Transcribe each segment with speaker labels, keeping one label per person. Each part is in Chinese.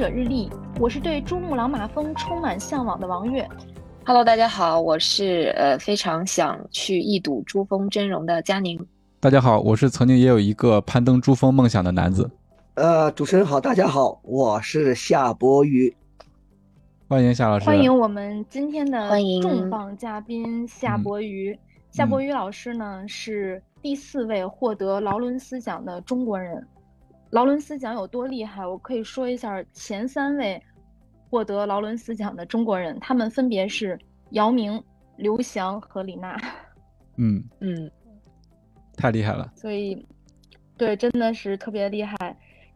Speaker 1: 者日历》，我是对珠穆朗玛峰充满向往的王悦。
Speaker 2: Hello，大家好，我是呃非常想去一睹珠峰真容的佳宁。
Speaker 3: 大家好，我是曾经也有一个攀登珠峰梦想的男子。
Speaker 4: 呃，主持人好，大家好，我是夏博宇。
Speaker 3: 欢迎夏老师，
Speaker 1: 欢迎我们今天的重磅嘉宾夏博宇。夏博宇老师呢是第四位获得劳伦斯奖的中国人。劳伦斯奖有多厉害？我可以说一下前三位获得劳伦斯奖的中国人，他们分别是姚明、刘翔和李娜。
Speaker 3: 嗯，
Speaker 2: 嗯，
Speaker 3: 太厉害了。
Speaker 1: 所以，对，真的是特别厉害。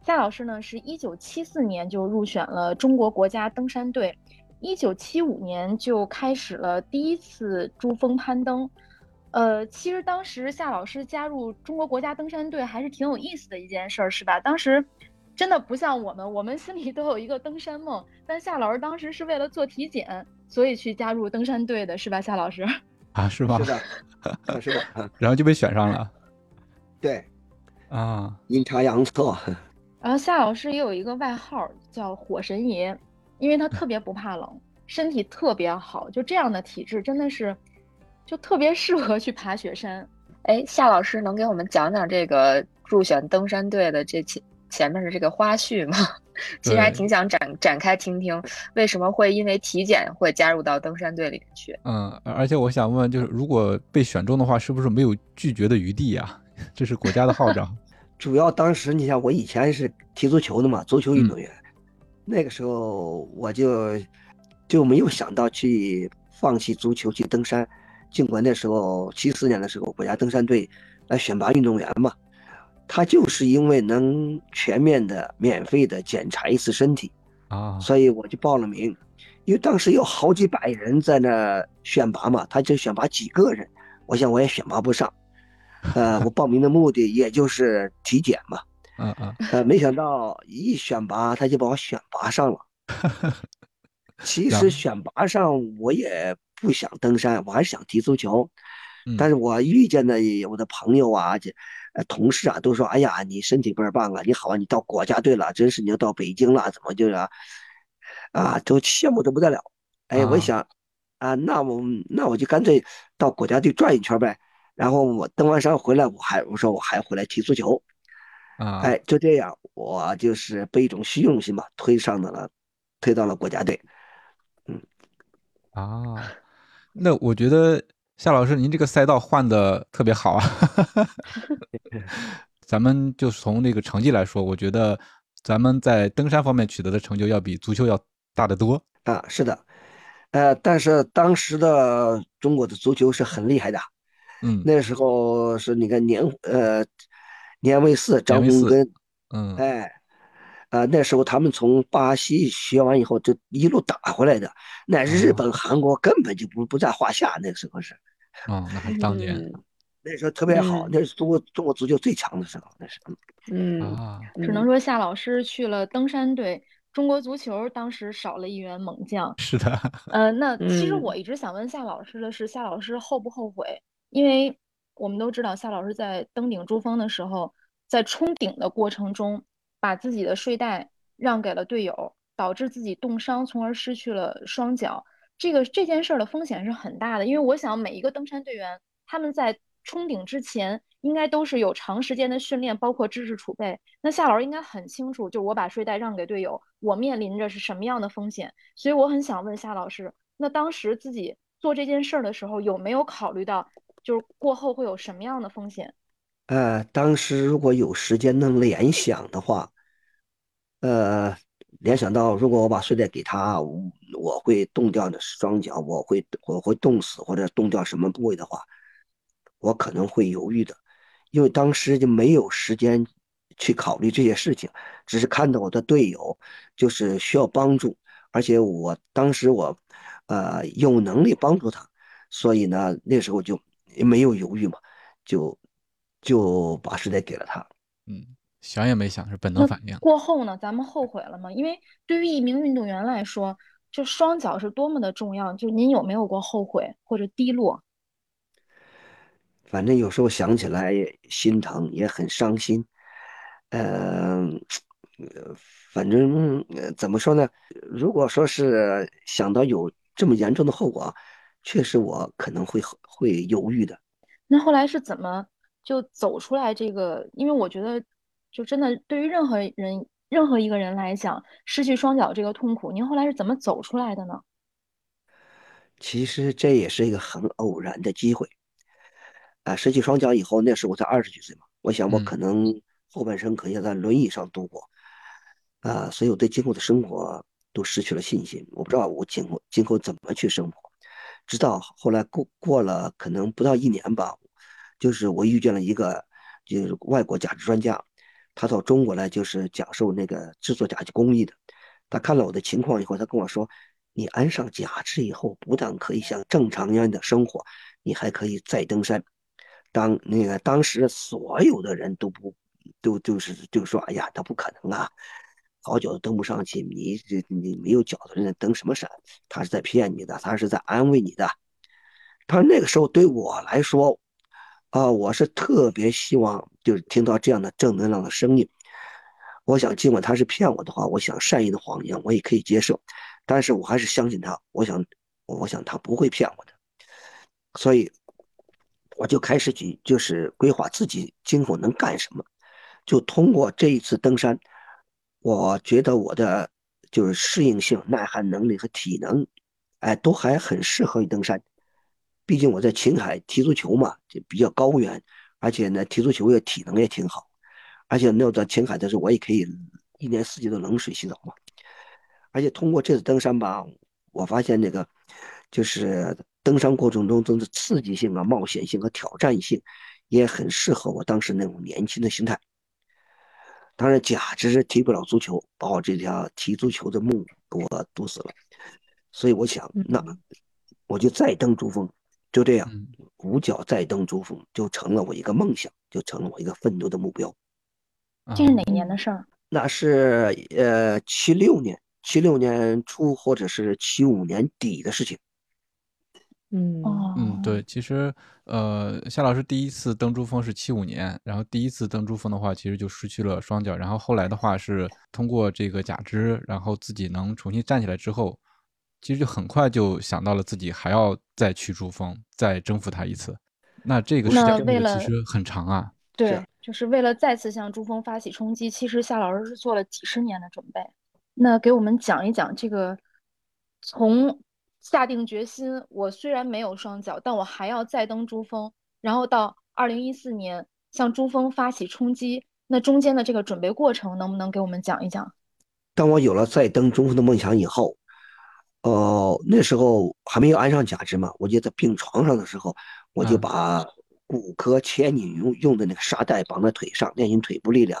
Speaker 1: 夏老师呢，是一九七四年就入选了中国国家登山队，一九七五年就开始了第一次珠峰攀登。呃，其实当时夏老师加入中国国家登山队还是挺有意思的一件事儿，是吧？当时真的不像我们，我们心里都有一个登山梦，但夏老师当时是为了做体检，所以去加入登山队的，是吧？夏老师？
Speaker 3: 啊，是吧？
Speaker 4: 是的，啊是的，啊
Speaker 3: 然后就被选上了
Speaker 4: 对，
Speaker 3: 啊。
Speaker 4: 阴差阳错。
Speaker 1: 然后夏老师也有一个外号叫“火神爷”，因为他特别不怕冷，身体特别好，就这样的体质真的是，就特别适合去爬雪山。
Speaker 2: 哎，夏老师能给我们讲讲这个入选登山队的这前前面的这个花絮吗？其实还挺想展展开听听，为什么会因为体检会加入到登山队里面去？
Speaker 3: 嗯，而且我想问，就是如果被选中的话，是不是没有拒绝的余地呀？这是国家的号召。
Speaker 4: 主要当时你像我以前是踢足球的嘛，足球运动员，那个时候我就就没有想到去放弃足球去登山，尽管那时候七四年的时候国家登山队来选拔运动员嘛，他就是因为能全面的、免费的检查一次身体，
Speaker 3: 啊，
Speaker 4: 所以我就报了名，因为当时有好几百人在那选拔嘛，他就选拔几个人，我想我也选拔不上，呃，我报名的目的也就是体检嘛，
Speaker 3: 嗯嗯，
Speaker 4: 呃，没想到一选拔他就把我选拔上了。其实选拔上我也不想登山，我还是想踢足球，
Speaker 3: 嗯
Speaker 4: 但是我遇见的我的朋友啊，这呃同事啊，都说，哎呀，你身体倍儿棒啊，你好啊，你到国家队了，真是你要到北京了，怎么就是啊，啊，都羡慕的不得了。哎，我
Speaker 3: 啊
Speaker 4: 一想，啊，那我那我就干脆到国家队转一圈呗。然后我登完山回来，我还我说我还回来踢足球，
Speaker 3: 啊，
Speaker 4: 哎，就这样，我就是被一种虚荣心吧推上的了，推到了国家队。
Speaker 3: 嗯啊，那我觉得夏老师您这个赛道换的特别好啊。咱们就从这个成绩来说，我觉得咱们在登山方面取得的成就要比足球要大得多。
Speaker 4: 啊，是的，呃，但是当时的中国的足球是很厉害的，
Speaker 3: 嗯
Speaker 4: 那时候是那个年呃年卫四张
Speaker 3: 卫四
Speaker 4: 洪根，
Speaker 3: 嗯
Speaker 4: 哎，啊，那时候他们从巴西学完以后，就一路打回来的，那日本、韩国根本就不不在话下，那个时候是，
Speaker 3: 哦，那还当年
Speaker 2: 嗯
Speaker 4: 那时候特别好，
Speaker 2: 嗯
Speaker 4: 那是中国中国足球最强的时候，那是。
Speaker 2: 嗯，
Speaker 3: 啊，
Speaker 1: 只能说夏老师去了登山队，中国足球当时少了一员猛将。
Speaker 3: 是的，
Speaker 1: 呃，那 其实
Speaker 2: 嗯
Speaker 1: 我一直想问夏老师的是，夏老师后不后悔？因为我们都知道，夏老师在登顶珠峰的时候，在冲顶的过程中，把自己的睡袋让给了队友，导致自己冻伤，从而失去了双脚。这个这件事儿的风险是很大的，因为我想每一个登山队员，他们在冲顶之前，应该都是有长时间的训练，包括知识储备。那夏老师应该很清楚，就我把睡袋让给队友，我面临着是什么样的风险。所以我很想问夏老师，那当时自己做这件事儿的时候，有没有考虑到，就是过后会有什么样的风险？
Speaker 4: 呃，当时如果有时间能联想的话，呃，联想到如果我把睡袋给他，我会冻掉的双脚，我会我会冻死或者冻掉什么部位的话，我可能会犹豫的，因为当时就没有时间去考虑这些事情，只是看到我的队友就是需要帮助，而且我当时我呃有能力帮助他，所以呢那时候就没有犹豫嘛，就就把睡袋给了他。
Speaker 3: 嗯，想也没想，是本能反应。
Speaker 1: 过后呢，咱们后悔了吗？因为对于一名运动员来说，就双脚是多么的重要。就您有没有过后悔或者低落？
Speaker 4: 反正有时候想起来也心疼，也很伤心。呃、反正呃怎么说呢？如果说是想到有这么严重的后果，确实我可能会会犹豫的。
Speaker 1: 那后来是怎么就走出来这个？因为我觉得，就真的对于任何人、任何一个人来讲，失去双脚这个痛苦，您后来是怎么走出来的呢？
Speaker 4: 其实这也是一个很偶然的机会。啊，失去双脚以后，那时候我才二十几岁嘛，我想我
Speaker 3: 嗯
Speaker 4: 可能后半生可能要在轮椅上度过。啊，所以我对今后的生活都失去了信心。我不知道我今后今后怎么去生活。直到后来过过了可能不到一年吧，就是我遇见了一个就是外国假肢专家，他到中国来就是讲授那个制作假肢工艺的。他看了我的情况以后，他跟我说：“你安上假肢以后，不但可以像正常一样的生活，你还可以再登山。”当那个当时所有的人都不都就是就说：“哎呀，他不可能啊！”好脚都登不上去，你这你没有脚的人登什么山？他是在骗你的，他是在安慰你的。他那个时候对我来说，啊，我是特别希望就是听到这样的正能量的声音。我想，尽管他是骗我的话，我想善意的谎言我也可以接受，但是我还是相信他。我想，我想他不会骗我的，所以我就开始去就是规划自己今后能干什么，就通过这一次登山。我觉得我的就是适应性、耐寒能力和体能，哎，都还很适合于登山。毕竟我在青海踢足球嘛，就比较高原，而且呢，踢足球也体能也挺好。而且那在青海的时候，我也可以一年四季都冷水洗澡嘛。而且通过这次登山吧，我发现那个就是登山过程中真的刺激性啊、冒险性和挑战性，也很适合我当时那种年轻的心态。当然，假肢踢不了足球，把我这条踢足球的梦给我堵死了。所以我想，那我就再登珠峰，就这样，
Speaker 3: 嗯
Speaker 4: 五脚再登珠峰就成了我一个梦想，就成了我一个奋斗的目标。
Speaker 1: 这是哪
Speaker 3: 一
Speaker 1: 年的事儿？
Speaker 4: 那是呃七六年，七六年初或者是七五年底的事情。
Speaker 2: 嗯
Speaker 1: 哦，
Speaker 3: 嗯，对，其实呃，夏老师第一次登珠峰是七五年，然后第一次登珠峰的话，其实就失去了双脚，然后后来的话是通过这个假肢，然后自己能重新站起来之后，其实就很快就想到了自己还要再去珠峰，再征服它一次。那这个时间其实很长啊。
Speaker 1: 对，就是为了再次向珠峰发起冲击，其实夏老师是做了几十年的准备。那给我们讲一讲这个，从下定决心，我虽然没有双脚，但我还要再登珠峰，然后到二零一四年向珠峰发起冲击，那中间的这个准备过程，能不能给我们讲一讲？
Speaker 4: 当我有了再登珠峰的梦想以后，呃，那时候还没有安上假肢嘛，我就在病床上的时候，我就
Speaker 3: 嗯
Speaker 4: 把骨科牵引用用的那个沙袋绑在腿上，练习腿部力量，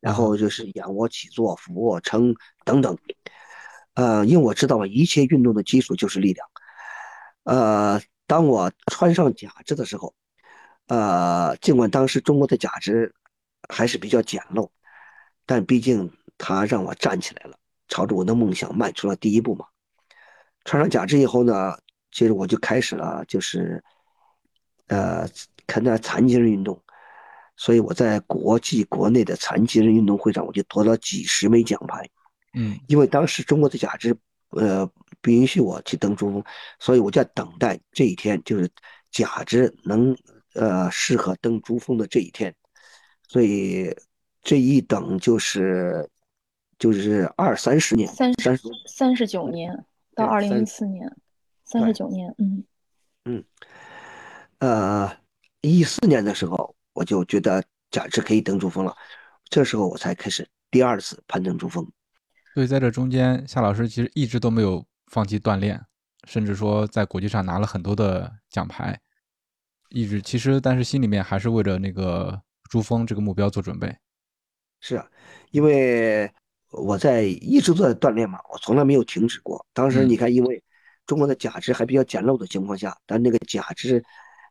Speaker 4: 然后就是仰卧起坐、俯卧撑等等。呃，因为我知道嘛，一切运动的基础就是力量。呃，当我穿上假肢的时候，呃，尽管当时中国的假肢还是比较简陋，但毕竟它让我站起来了，朝着我的梦想迈出了第一步嘛。穿上假肢以后呢，其实我就开始了，就是呃，参加残疾人运动，所以我在国际、国内的残疾人运动会上，我就夺了几十枚奖牌。
Speaker 3: 嗯。
Speaker 4: 因为当时中国的假肢，呃，不允许我去登珠峰，所以我就在等待这一天，就是假肢能呃适合登珠峰的这一天，所以这一等就是就是二三十年，
Speaker 1: 三
Speaker 4: 三十
Speaker 1: 三十九年到
Speaker 4: 对
Speaker 1: 二零
Speaker 4: 三
Speaker 1: 一四年，三十九年，嗯。嗯。
Speaker 4: 呃一四年的时候，我就觉得假肢可以登珠峰了，这时候我才开始第二次攀登珠峰。
Speaker 3: 所以在这中间，夏老师其实一直都没有放弃锻炼，甚至说在国际上拿了很多的奖牌，一直其实但是心里面还是为着那个珠峰这个目标做准备。
Speaker 4: 是啊，因为我在一直都在锻炼嘛，我从来没有停止过。当时
Speaker 3: 嗯
Speaker 4: 你看，因为中国的假肢还比较简陋的情况下，但那个假肢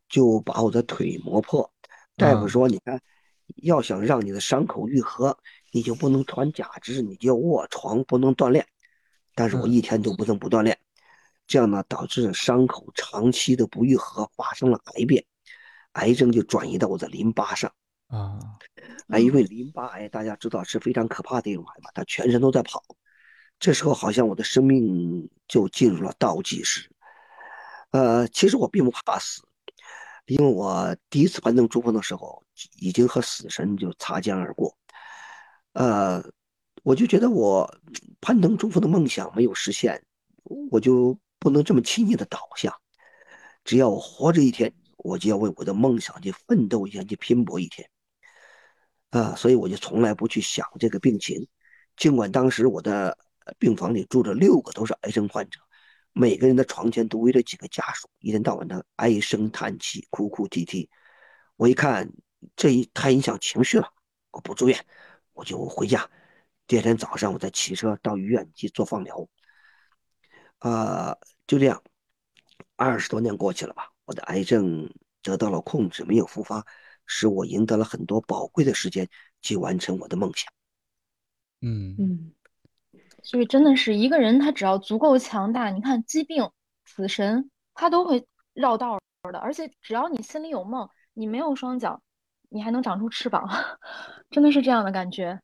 Speaker 4: 就把我的腿磨破。大夫
Speaker 3: 嗯
Speaker 4: 说，你看，要想让你的伤口愈合，你就不能穿假肢，你就要卧床，不能锻炼。但是我
Speaker 3: 嗯
Speaker 4: 一天都不能不锻炼，这样呢，导致伤口长期的不愈合，发生了癌变，癌症就转移到我的淋巴上。
Speaker 3: 啊，
Speaker 4: 哎，因为淋巴癌大家知道是非常可怕的一种癌嘛，它全身都在跑。这时候好像我的生命就进入了倒计时。呃，其实我并不怕死，因为我第一次攀登珠峰的时候，已经和死神就擦肩而过。呃，我就觉得我攀登珠峰的梦想没有实现，我就不能这么轻易的倒下。只要我活着一天，我就要为我的梦想去奋斗一天，去拼搏一天。啊，所以我就从来不去想这个病情，尽管当时我的病房里住着六个都是癌症患者。每个人的床前都围着几个家属，一天到晚的唉声叹气、哭哭啼啼。我一看，这一太影响情绪了，我不住院，我就回家。第二天早上，我再骑车到医院去做放疗。啊，就这样，二十多年过去了吧，我的癌症得到了控制，没有复发，使我赢得了很多宝贵的时间去完成我的梦想。
Speaker 3: 嗯
Speaker 2: 嗯
Speaker 1: 所以真的是一个人，他只要足够强大，你看疾病、死神，他都会绕道儿的。而且只要你心里有梦，你没有双脚，你还能长出翅膀，真的是这样的感觉。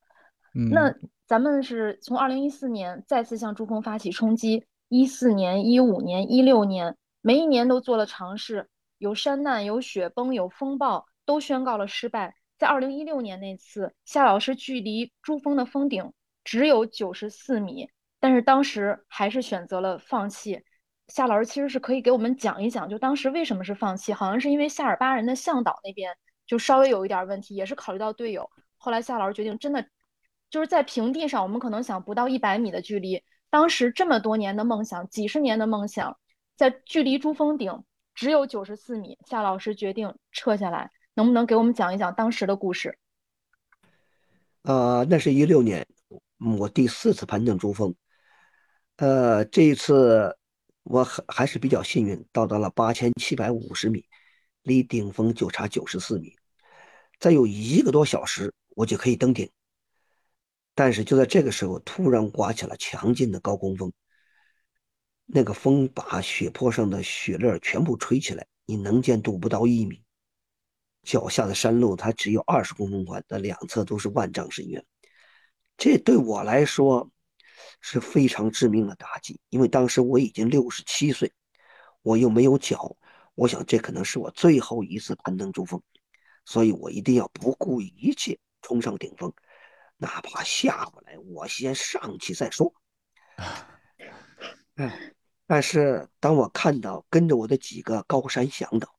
Speaker 3: 嗯，
Speaker 1: 那咱们是从二零一四年再次向珠峰发起冲击，一四年、一五年、一六年，每一年都做了尝试，有山难、有雪崩、有风暴，都宣告了失败。在二零一六年那次，夏老师距离珠峰的峰顶只有九十四米，但是当时还是选择了放弃。夏老师其实是可以给我们讲一讲，就当时为什么是放弃？好像是因为夏尔巴人的向导那边就稍微有一点问题，也是考虑到队友。后来夏老师决定，真的就是在平地上，我们可能想不到一百米的距离，当时这么多年的梦想，几十年的梦想，在距离珠峰顶只有九十四米，夏老师决定撤下来。能不能给我们讲一讲当时的故事？
Speaker 4: 啊、那是一六年，我第四次攀登珠峰。呃，这一次我还还是比较幸运，到达了八千七百五十米，离顶峰就差九十四米，再有一个多小时我就可以登顶。但是就在这个时候，突然刮起了强劲的高空风，那个风把雪坡上的雪粒全部吹起来，你能见度不到一米。脚下的山路它只有二十公分宽，那两侧都是万丈深渊。这对我来说是非常致命的打击，因为当时我已经六十七岁，我又没有脚，我想这可能是我最后一次攀登珠峰，所以我一定要不顾一切冲上顶峰，哪怕下不来，我先上去再说。哎，但是当我看到跟着我的几个高山向导，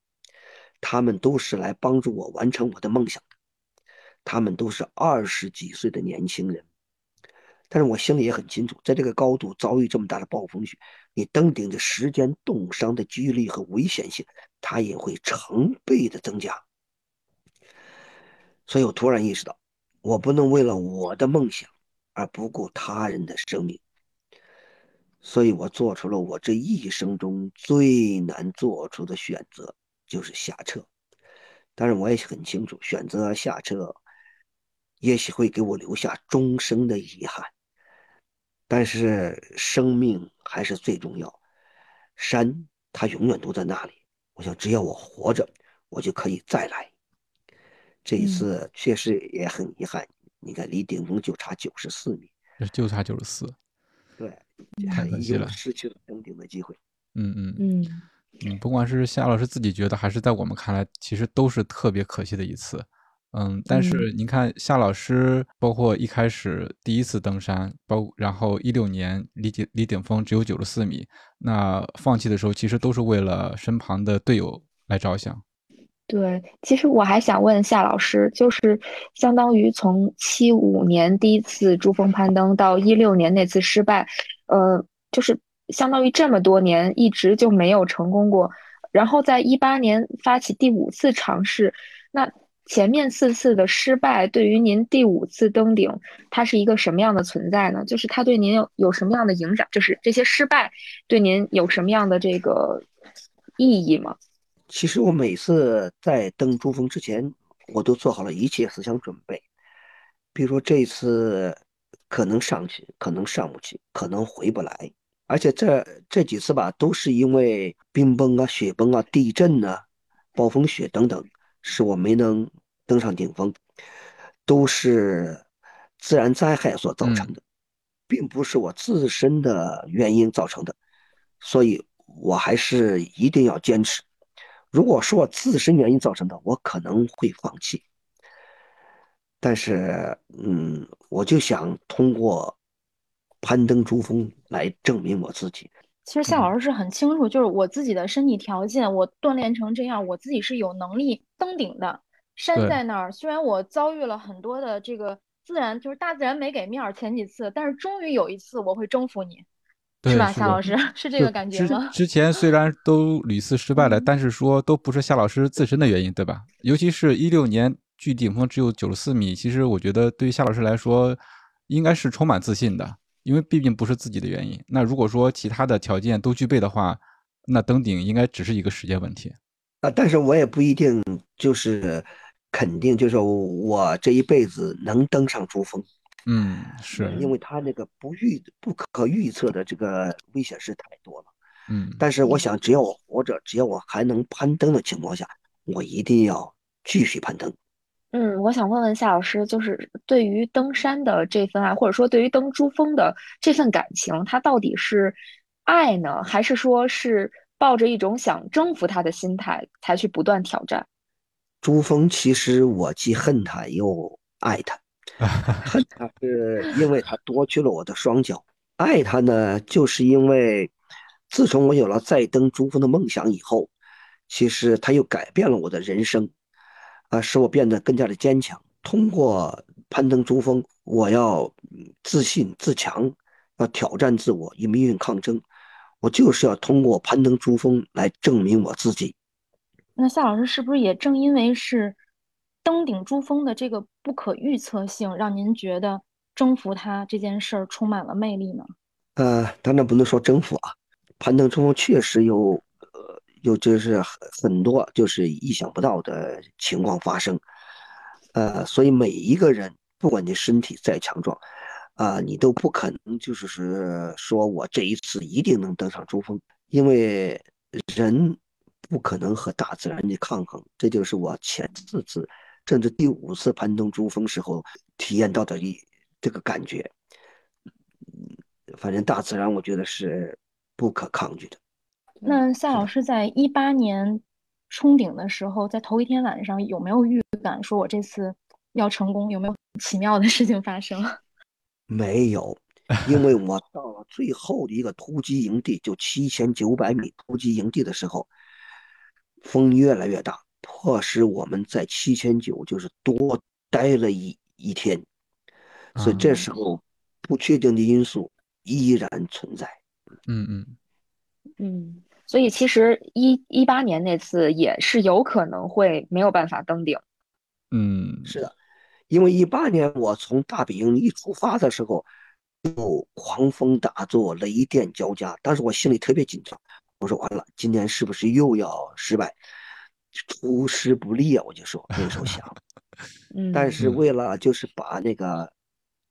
Speaker 4: 他们都是来帮助我完成我的梦想的。他们都是二十几岁的年轻人，但是我心里也很清楚，在这个高度遭遇这么大的暴风雪，你登顶的时间、冻伤的几率和危险性，它也会成倍的增加。所以我突然意识到，我不能为了我的梦想而不顾他人的生命。所以我做出了我这一生中最难做出的选择，就是下车。当然，我也很清楚，选择下车，也许会给我留下终生的遗憾。但是生命还是最重要，山它永远都在那里。我想，只要我活着，我就可以再来。这一次确实也很遗憾，你看离顶峰就差九十四米，
Speaker 3: 就差九十四，
Speaker 4: 对，
Speaker 3: 太可惜了
Speaker 4: 失去了登顶的机会。
Speaker 3: 嗯嗯
Speaker 2: 嗯
Speaker 3: 嗯，不管是夏老师自己觉得，还是在我们看来，其实都是特别可惜的一次。嗯，但是您看夏老师，包括一开始第一次登山，包然后一六年离顶离顶峰只有九十四米，那放弃的时候，其实都是为了身旁的队友来着想。
Speaker 2: 对，其实我还想问夏老师，就是相当于从七五年第一次珠峰攀登到一六年那次失败，呃，就是相当于这么多年一直就没有成功过，然后在一八年发起第五次尝试，那前面四次的失败对于您第五次登顶，它是一个什么样的存在呢？就是它对您有有什么样的影响？就是这些失败对您有什么样的这个意义吗？
Speaker 4: 其实我每次在登珠峰之前，我都做好了一切思想准备。比如说这次可能上去，可能上不去，可能回不来。而且这这几次吧，都是因为冰崩啊、雪崩啊、地震啊、暴风雪等等，使我没能登上顶峰，都是自然灾害所造成的，并不是我自身的原因造成的，所以我还是一定要坚持。如果是我自身原因造成的，我可能会放弃。但是，嗯，我就想通过攀登珠峰来证明我自己。
Speaker 1: 其实夏老师是很清楚，就是我自己的身体条件，我锻炼成这样，我自己是有能力登顶的。山在那儿，虽然我遭遇了很多的这个自然，就是大自然没给面儿，前几次，但是终于有一次我会征服你，是吧？夏老师 是这个感觉吗？
Speaker 3: 之前虽然都屡次失败了，但是说都不是夏老师自身的原因，对吧？尤其是一六年距顶峰只有九十四米，其实我觉得对于夏老师来说，应该是充满自信的。因为毕竟不是自己的原因，那如果说其他的条件都具备的话，那登顶应该只是一个时间问题
Speaker 4: 啊。但是我也不一定就是肯定，就是我这一辈子能登上珠峰。
Speaker 3: 嗯，是
Speaker 4: 因为他那个不预不可预测的这个危险是太多了。
Speaker 3: 嗯，
Speaker 4: 但是我想，只要我活着，只要我还能攀登的情况下，我一定要继续攀登。
Speaker 2: 嗯，我想问问夏老师，就是对于登山的这份爱，或者说对于登珠峰的这份感情，它到底是爱呢，还是说是抱着一种想征服他的心态才去不断挑战？
Speaker 4: 珠峰其实我既恨他又爱他，恨他是因为他夺去了我的双脚，爱他呢，就是因为自从我有了再登珠峰的梦想以后，其实他又改变了我的人生。啊，使我变得更加的坚强。通过攀登珠峰，我要自信自强，要挑战自我，与命运抗争。我就是要通过攀登珠峰来证明我自己。
Speaker 1: 那夏老师是不是也正因为是登顶珠峰的这个不可预测性，让您觉得征服它这件事儿充满了魅力呢？
Speaker 4: 呃，当然不能说征服啊，攀登珠峰确实有。有就是很很多就是意想不到的情况发生，呃，所以每一个人，不管你身体再强壮，啊，你都不可能就是是说我这一次一定能登上珠峰，因为人不可能和大自然的抗衡。这就是我前四次甚至第五次攀登珠峰时候体验到的一这个感觉。反正大自然，我觉得是不可抗拒的。
Speaker 1: 那夏老师在一八年冲顶的时候，在头一天晚上有没有预感，说我这次要成功？有没有奇妙的事情发生？
Speaker 4: 没有，因为我到了最后的一个突击营地，就七千九百米突击营地的时候，风越来越大，迫使我们在七千九就是多待了一一天，所以这时候不确定的因素依然存在。
Speaker 3: 嗯嗯
Speaker 2: 嗯。所以其实一一八年那次也是有可能会没有办法登顶。
Speaker 3: 嗯，
Speaker 4: 是的，因为一八年我从大本营一出发的时候，就狂风大作，雷电交加，当时我心里特别紧张。我说完了，今年是不是又要失败，出师不利啊？我就说那时候想。
Speaker 2: 嗯，
Speaker 4: 但是为了就是把那个。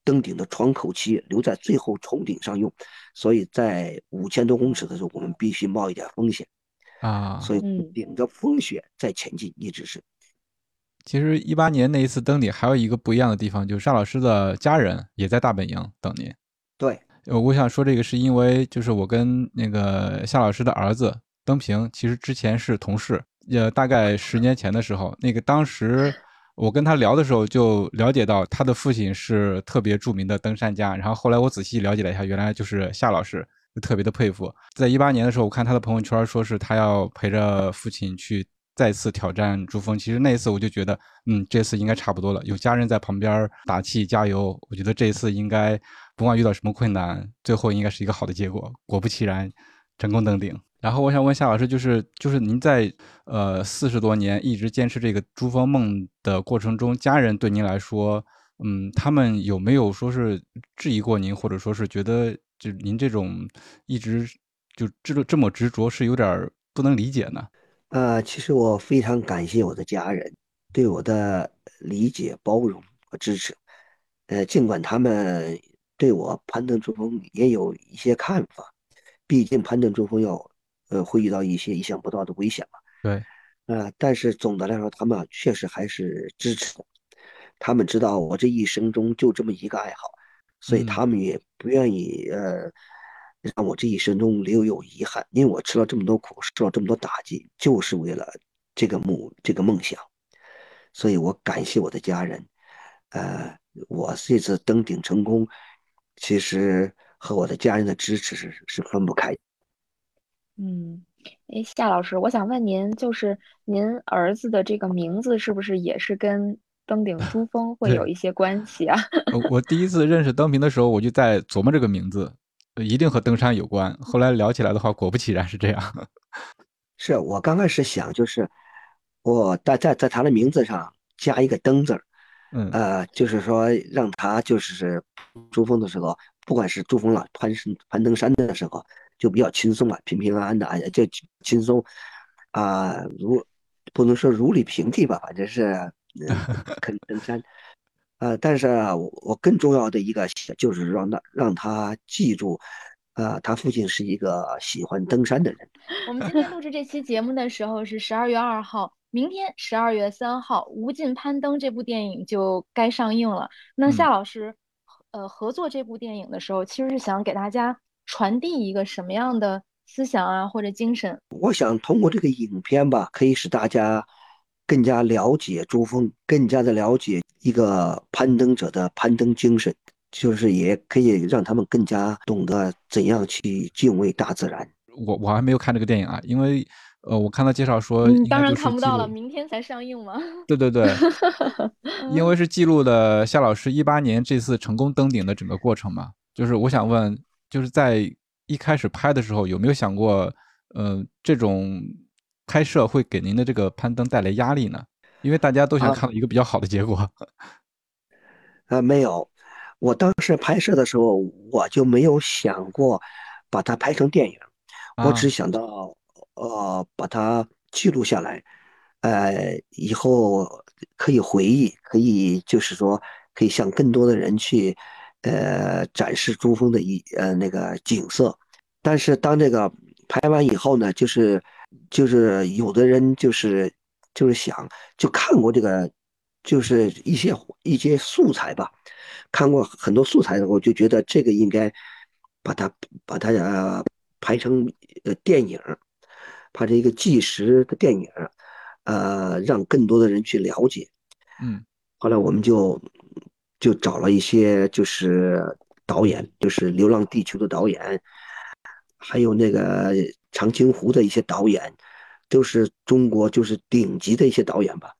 Speaker 4: 登顶的窗口期留在最后冲顶上用，所以在五千多公尺的时候，我们必须冒一点风险
Speaker 3: 啊。
Speaker 4: 所以顶着风雪在前进，一直是。
Speaker 3: 其实一八年那一次登顶还有一个不一样的地方，就是沙老师的家人也在大本营等您。
Speaker 4: 对，
Speaker 3: 我想说这个是因为就是我跟那个夏老师的儿子登平，其实之前是同事，呃，大概十年前的时候，那个当时。我跟他聊的时候，就了解到他的父亲是特别著名的登山家。然后后来我仔细了解了一下，原来就是夏老师，就特别的佩服。在一八年的时候，我看他的朋友圈说是他要陪着父亲去再次挑战珠峰。其实那一次我就觉得，嗯，这次应该差不多了，有家人在旁边打气加油。我觉得这一次应该不管遇到什么困难，最后应该是一个好的结果。果不其然，成功登顶。然后我想问夏老师，就是就是您在呃四十多年一直坚持这个珠峰梦的过程中，家人对您来说，嗯，他们有没有说是质疑过您，或者说是觉得就您这种一直就这这么执着是有点不能理解呢？
Speaker 4: 呃，其实我非常感谢我的家人对我的理解、包容和支持。呃，尽管他们对我攀登珠峰也有一些看法，毕竟攀登珠峰要。呃，会遇到一些意想不到的危险嘛？
Speaker 3: 对，
Speaker 4: 呃，但是总的来说，他们确实还是支持的。他们知道我这一生中就这么一个爱好，所以
Speaker 3: 嗯
Speaker 4: 他们也不愿意呃让我这一生中留有遗憾，因为我吃了这么多苦，受了这么多打击，就是为了这个梦这个梦想。所以我感谢我的家人，呃，我这次登顶成功，其实和我的家人的支持是是分不开的。
Speaker 2: 嗯，哎，夏老师，我想问您，就是您儿子的这个名字是不是也是跟登顶珠 峰会有
Speaker 3: 对，
Speaker 2: 一些关系啊？
Speaker 3: 呃我第一次认识登平的时候，我就在琢磨这个名字，呃一定和登山有关。后来聊起来的话，果不其然是这样。
Speaker 4: 是我刚开始想，就是我在在在他的名字上加一个登字儿，
Speaker 3: 嗯
Speaker 4: 呃，就是说让他就是珠峰的时候，不管是珠峰了攀升攀登山的时候，就比较轻松了，平平安安的，哎呀，就轻松啊、如不能说如履平地吧，反正是嗯，可以登山。呃，但是啊我我更重要的一个就是让他让他记住，呃，他父亲是一个喜欢登山的人。
Speaker 1: 我们今天录制这期节目的时候是十二月二号，明天十二月三号，《无尽攀登》这部电影就该上映了。那夏
Speaker 3: 嗯
Speaker 1: 老师，呃，合作这部电影的时候，其实是想给大家传递一个什么样的思想啊，或者精神？
Speaker 4: 我想通过这个影片吧，可以使大家更加了解珠峰，更加的了解一个攀登者的攀登精神，就是也可以让他们更加懂得怎样去敬畏大自然。
Speaker 3: 我我还没有看这个电影啊，因为呃，我看到介绍说
Speaker 1: 嗯，当然看不到了，明天才上映嘛。
Speaker 3: 对对对，因
Speaker 1: 嗯
Speaker 3: 为是记录的夏老师一八年这次成功登顶的整个过程嘛。就是我想问，就是在一开始拍的时候，有没有想过，呃，这种拍摄会给您的这个攀登带来压力呢？因为大家都想
Speaker 4: 啊
Speaker 3: 看到一个比较好的结果。
Speaker 4: 呃，没有，我当时拍摄的时候，我就没有想过把它拍成电影，我只
Speaker 3: 啊，
Speaker 4: 想到，呃，把它记录下来，呃，以后可以回忆，可以就是说，可以向更多的人去，呃，展示珠峰的一呃那个景色。但是当这个拍完以后呢，就是就是有的人就是就是想就看过这个，就是一些一些素材吧，看过很多素材的，我就觉得这个应该把它把它呃拍成呃电影儿，拍成一个纪实的电影，呃，让更多的人去了解。
Speaker 3: 嗯
Speaker 4: 后来我们就就找了一些就是导演，就是《流浪地球》的导演，还有那个长津湖的一些导演，都是中国就是顶级的一些导演吧，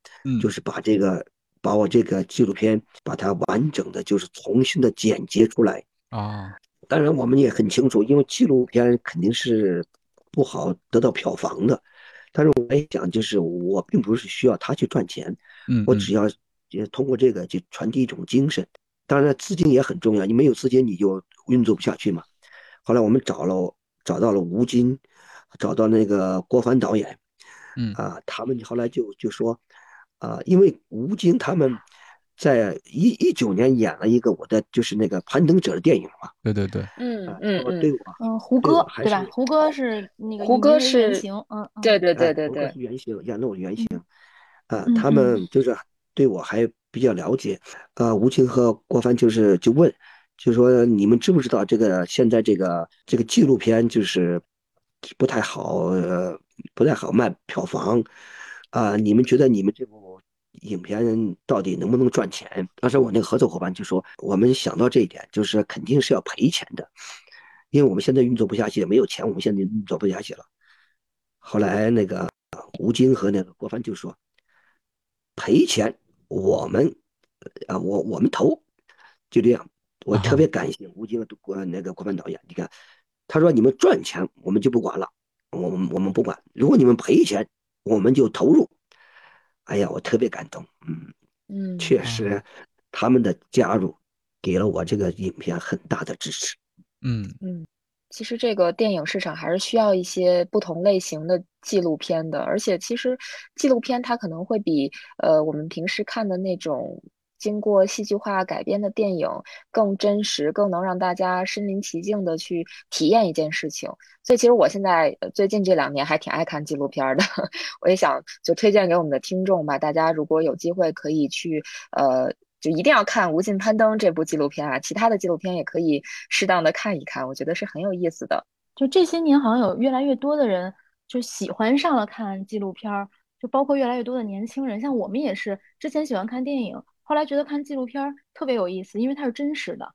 Speaker 4: 就
Speaker 3: 嗯
Speaker 4: 是把这个把我这个纪录片把它完整的就是重新的剪接出来。
Speaker 3: 啊，
Speaker 4: 当然我们也很清楚，因为纪录片肯定是不好得到票房的，但是我也讲就是我并不是需要他去赚钱，我只要呃通过这个去传递一种精神。当然资金也很重要，你没有资金你就运作不下去嘛。后来我们找了找到了吴京，找到那个郭帆导演，
Speaker 3: 嗯
Speaker 4: 啊，他们后来就就说，啊，因为吴京他们在一一九年演了一个我的就是那个攀登者的电影嘛，
Speaker 3: 对对对，
Speaker 2: 嗯，嗯
Speaker 4: 嗯对
Speaker 2: 嗯，
Speaker 4: 我
Speaker 1: 嗯，胡歌对吧？胡歌是那个
Speaker 2: 胡歌
Speaker 1: 是原
Speaker 2: 是，
Speaker 1: 型，嗯嗯
Speaker 2: 对对
Speaker 4: 哎，
Speaker 2: 对对对，
Speaker 4: 原型，演了我原型，
Speaker 1: 嗯
Speaker 4: 啊，他们就是对我还比较了解，呃，吴京和郭帆就是就问，就说你们知不知道这个现在这个这个纪录片就是不太好，呃，不太好卖票房，啊、你们觉得你们这部影片到底能不能赚钱？当时我那个合作伙伴就说，我们想到这一点，就是肯定是要赔钱的，因为我们现在运作不下去，没有钱，我们现在运作不下去了。后来那个吴京和那个郭帆就说，赔钱我们啊，我我们投，就这样。我特别感谢吴京和郭那个国漫导演，你看，他说你们赚钱我们就不管了，我们我们不管，如果你们赔钱，我们就投入。哎呀，我特别感动，嗯，
Speaker 2: 嗯
Speaker 4: 确实，他们的加入给了我这个影片很大的支持。
Speaker 3: 嗯
Speaker 2: 嗯，其实这个电影市场还是需要一些不同类型的纪录片的，而且其实纪录片它可能会比呃我们平时看的那种经过戏剧化改编的电影更真实，更能让大家身临其境的去体验一件事情。所以，其实我现在最近这两年还挺爱看纪录片的。我也想就推荐给我们的听众吧，大家如果有机会可以去，呃，就一定要看《无尽攀登》这部纪录片啊。其他的纪录片也可以适当的看一看，我觉得是很有意思的。
Speaker 1: 就这些年，好像有越来越多的人就喜欢上了看纪录片儿，就包括越来越多的年轻人，像我们也是，之前喜欢看电影，后来觉得看纪录片儿特别有意思，因为它是真实的。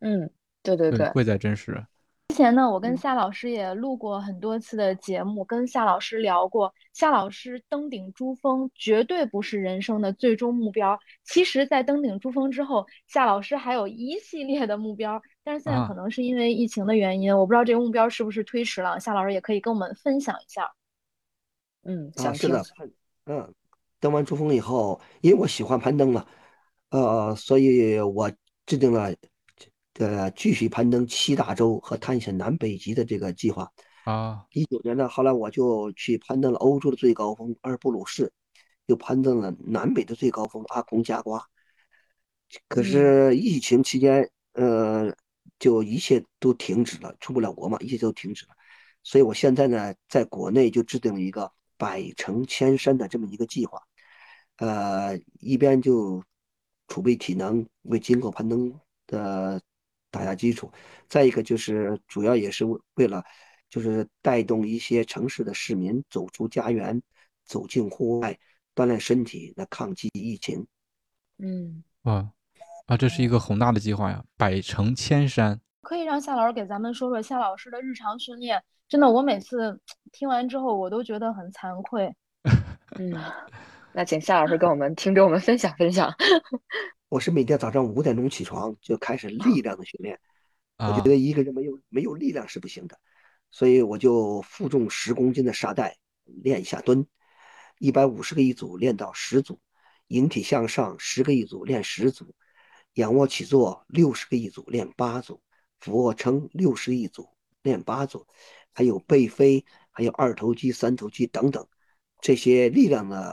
Speaker 2: 嗯，对对对，
Speaker 3: 贵在真实。
Speaker 1: 之前呢，我跟夏老师也录过很多次的节目，跟夏老师聊过。夏老师登顶珠峰绝对不是人生的最终目标。其实，在登顶珠峰之后，夏老师还有一系列的目标，但是现在可能是因为疫情的原因，我不知道这个目标是不是推迟了。夏老师也可以跟我们分享一下。
Speaker 2: 嗯，
Speaker 4: 想，是的，嗯，登完珠峰以后，因为我喜欢攀登嘛，呃，所以我制定了。呃，继续攀登七大洲和探险南北极的这个计划
Speaker 3: 啊，
Speaker 4: 一九年呢，后来我就去攀登了欧洲的最高峰阿尔布鲁士，又攀登了南北的最高峰阿贡加瓜。可是疫情期间，呃，就一切都停止了，出不了国嘛，一切都停止了。所以我现在呢，在国内就制定了一个百城千山的这么一个计划，呃，一边就储备体能，为今后攀登的。打下基础，再一个就是主要也是为了，就是带动一些城市的市民走出家园，走进户外，锻炼身体，来抗击疫情。
Speaker 2: 嗯，
Speaker 3: 哇，啊，这是一个宏大的计划呀，百城千山。
Speaker 1: 可以让夏老师给咱们说说夏老师的日常训练。真的，我每次听完之后，我都觉得很惭愧。
Speaker 2: 嗯，那请夏老师跟我们听众们分享分享。
Speaker 4: 我是每天早上五点钟起床就开始力量的训练，我觉得一个人没有没有力量是不行的，所以我就负重十公斤的沙袋练一下蹲，一百五十个一组练到十组，引体向上十个一组练十组，仰卧起坐六十个一组练八组，俯卧撑六十一组练八组，还有背飞，还有二头肌、三头肌等等，这些力量呢，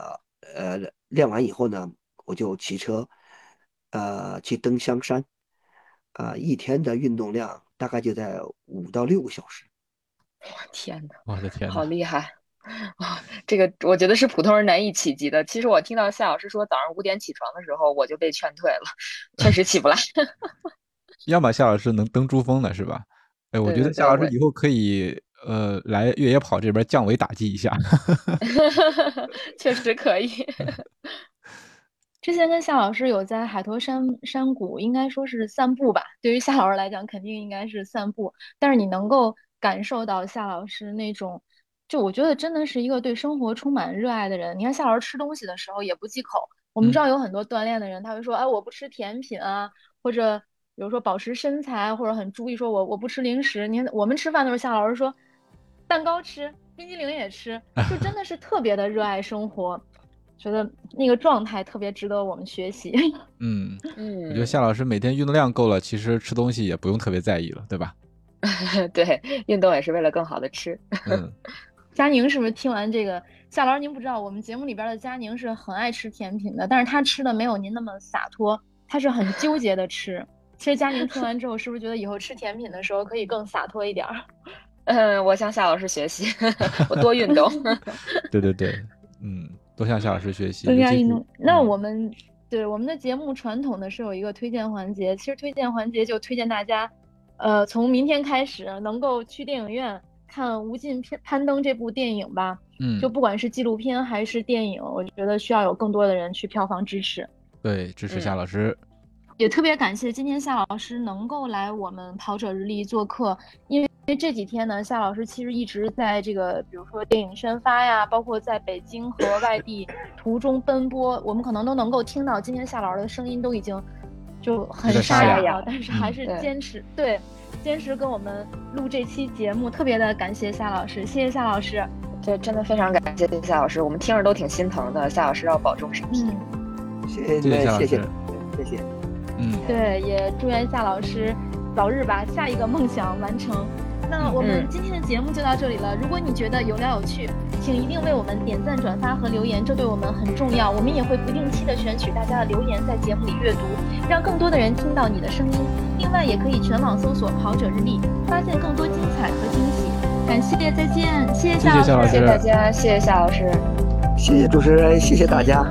Speaker 4: 呃，练完以后呢，我就骑车。呃，去登香山，啊，一天的运动量大概就在五到六个小时。
Speaker 2: 我天哪！
Speaker 3: 我的天，
Speaker 2: 好厉害啊！这个我觉得是普通人难以企及的。其实我听到夏老师说早上五点起床的时候，我就被劝退了，确实起不来。
Speaker 3: 要么夏老师能登珠峰了，是吧？哎，我觉得夏老师以后可以呃来越野跑这边降维打击一下。
Speaker 2: 确实可以。
Speaker 1: 之前跟夏老师有在海坨山山谷，应该说是散步吧。对于夏老师来讲，肯定应该是散步。但是你能够感受到夏老师那种，就我觉得真的是一个对生活充满热爱的人。你看夏老师吃东西的时候也不忌口。我们知道有很多锻炼的人，他会说，哎，我不吃甜品啊，或者比如说保持身材，或者很注意说我我不吃零食。你看我们吃饭的时候，夏老师说，蛋糕吃，冰激凌也吃，就真的是特别的热爱生活。觉得那个状态特别值得我们学习。
Speaker 3: 嗯嗯，我觉得夏老师每天运动量够了，其实吃东西也不用特别在意了，对吧？
Speaker 2: 对，运动也是为了更好的吃。
Speaker 3: 嗯，
Speaker 1: 佳宁是不是听完这个？夏老师，您不知道我们节目里边的佳宁是很爱吃甜品的，但是他吃的没有您那么洒脱，他是很纠结的吃。其实佳宁听完之后，是不是觉得以后吃甜品的时候可以更洒脱一点儿？
Speaker 2: 嗯，我向夏老师学习，我多运动。
Speaker 3: 对对对，嗯。多向夏老师学习，
Speaker 1: 增加运动。那我们对我们的节目传统的是有一个推荐环节，其实推荐环节就推荐大家，呃，从明天开始能够去电影院看《无尽攀登》这部电影吧。
Speaker 3: 嗯，
Speaker 1: 就不管是纪录片还是电影，我觉得需要有更多的人去票房支持。
Speaker 3: 对，支持夏老师。
Speaker 1: 也特别感谢今天夏老师能够来我们跑者日历做客，因为。因为这几天呢，夏老师其实一直在这个，比如说电影宣发呀，包括在北京和外地途中奔波，我们可能都能够听到今天夏老师的声音都已经就很沙哑了，但是还是坚持对，坚持跟我们录这期节目，特别的感谢夏老师，谢谢夏老师，
Speaker 2: 对，真的非常感谢夏老师，我们听着都挺心疼的，夏老师要保重身体，
Speaker 4: 谢谢谢谢。谢谢，
Speaker 3: 嗯，
Speaker 1: 对，也祝愿夏老师早日把下一个梦想完成。那我们今天的节目就到这里了。如果你觉得有料有趣，请一定为我们点赞、转发和留言，这对我们很重要。我们也会不定期的选取大家的留言，在节目里阅读，让更多的人听到你的声音。另外，也可以全网搜索“跑者日历”，发现更多精彩和惊喜。感谢，再见，谢
Speaker 3: 谢夏
Speaker 1: 老师，
Speaker 3: 谢
Speaker 2: 谢谢大家，谢谢夏老师，
Speaker 4: 谢谢主持人，谢谢大家。